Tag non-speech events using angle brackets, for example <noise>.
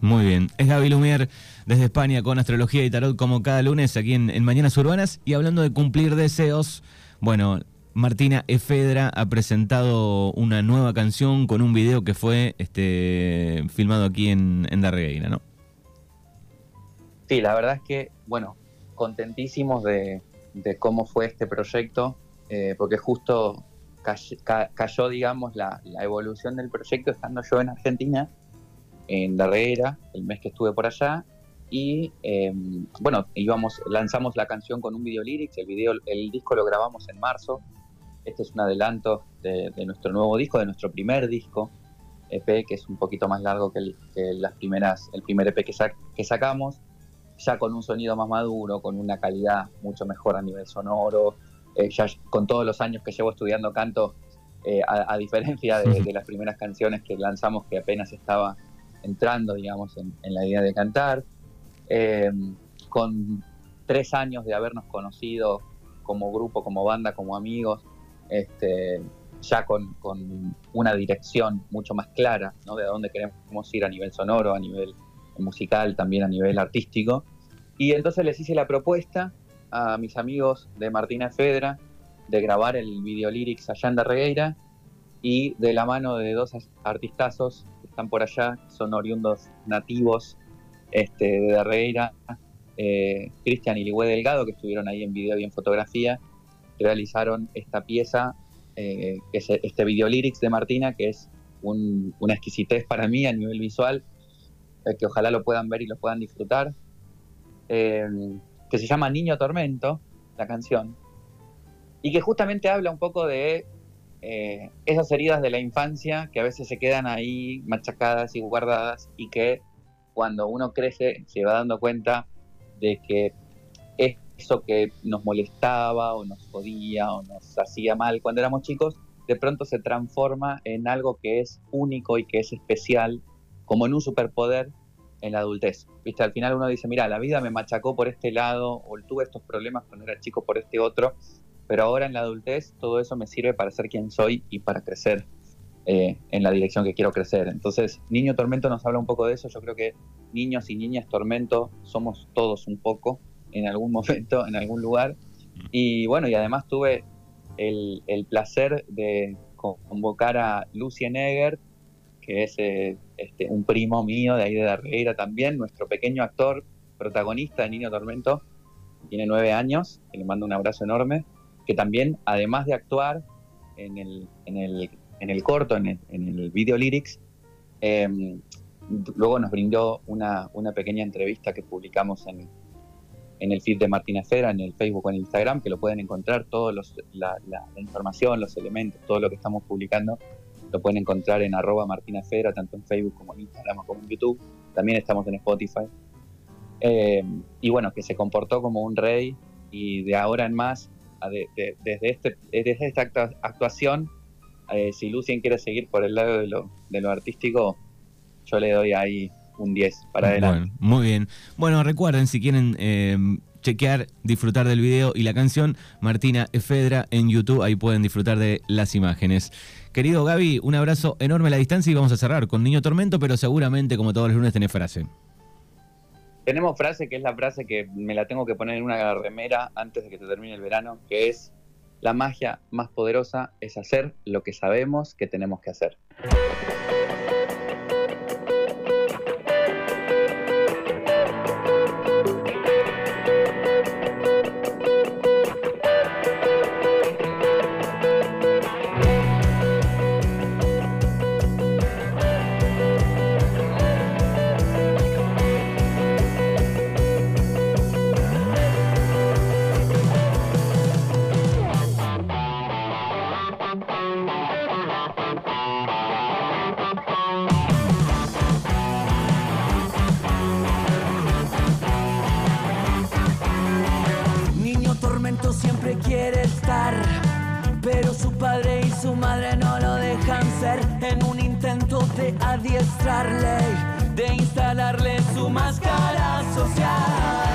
Muy bien. Es Gaby Lumier desde España con Astrología y Tarot como cada lunes aquí en, Mañanas Urbanas. Y hablando de cumplir deseos, bueno, Martina Efedra ha presentado una nueva canción con un video que fue este, filmado aquí en, en Darregueira, ¿no? Sí, la verdad es que, bueno, contentísimos de, cómo fue este proyecto, eh, porque justo cayó, digamos, la, evolución del proyecto estando yo en Argentina, en Darregueira, el mes que estuve por allá, y eh, bueno, íbamos, lanzamos la canción con un video lyrics, el, video, el disco lo grabamos en marzo, este es un adelanto de, de nuestro nuevo disco, de nuestro primer disco, EP, que es un poquito más largo que, el, que las primeras, el primer EP que, sac, que sacamos, ya con un sonido más maduro, con una calidad mucho mejor a nivel sonoro, eh, ya con todos los años que llevo estudiando canto, eh, a, a, diferencia de, <laughs> de, las primeras canciones que lanzamos que apenas estaba entrando, digamos, en, la idea de cantar, eh, con tres años de habernos conocido como grupo, como banda, como amigos, este, ya con, una dirección mucho más clara ¿no? de a dónde queremos ir a nivel sonoro, a nivel musical, también a nivel artístico. Y entonces les hice la propuesta a mis amigos de Martina Fedra de grabar el video lyrics allá en Darregueira y de la mano de dos artistazos están por allá, son oriundos nativos este, de Darregueira, eh, Cristian y Ligüe Delgado, que estuvieron ahí en video y en fotografía, realizaron esta pieza, eh, que es este video lyrics de Martina, que es un, una exquisitez para mí a nivel visual, eh, que ojalá lo puedan ver y lo puedan disfrutar, que se llama Niño Tormento, la canción, y que justamente habla un poco de eh, esas heridas de la infancia que a veces se quedan ahí machacadas y guardadas y que cuando uno crece se va dando cuenta de que eso que nos molestaba o nos jodía o nos hacía mal cuando éramos chicos, de pronto se transforma en algo que es único y que es especial, como en un superpoder en la adultez. ¿Viste? Al final uno dice, mira, la vida me machacó por este lado o tuve estos problemas cuando era chico por este otro, pero ahora en la adultez todo eso me sirve para ser quien soy y para crecer eh, en la dirección que quiero crecer. Entonces, Niño Tormento nos habla un poco de eso. Yo creo que niños y niñas Tormento somos todos un poco en algún <laughs> momento, en algún lugar. Y bueno, y además tuve el, placer de convocar a Lucien Egger, que es eh, este, un primo mío de ahí de Darreira también, nuestro pequeño actor, protagonista de Niño Tormento, tiene nueve años, que le mando un abrazo enorme, que también, además de actuar en el, en el, en el corto, en el, en el video lyrics, eh, luego nos brindó una, una pequeña entrevista que publicamos en, en el feed de Martina Fera, en el Facebook o en Instagram, que lo pueden encontrar, los, la, la, la, información, los elementos, todo lo que estamos publicando, lo pueden encontrar en arroba Martina Fera, tanto en Facebook como en Instagram como en YouTube. También estamos en Spotify. Eh, y bueno, que se comportó como un rey y de ahora en más, de, de, desde, este, desde esta actuación, eh, si Lucien quiere seguir por el lado de lo, de lo artístico, yo le doy ahí un 10 para adelante. Bueno, muy bien. Bueno, recuerden, si quieren eh, chequear, disfrutar del video y la canción, Martina Efedra en YouTube, ahí pueden disfrutar de las imágenes. Querido Gaby, un abrazo enorme a la distancia y vamos a cerrar con Niño Tormento, pero seguramente, como todos los lunes, tenés frase. Tenemos frase que es la frase que me la tengo que poner en una remera antes de que se termine el verano, que es, la magia más poderosa es hacer lo que sabemos que tenemos que hacer. De instalarle su máscara social.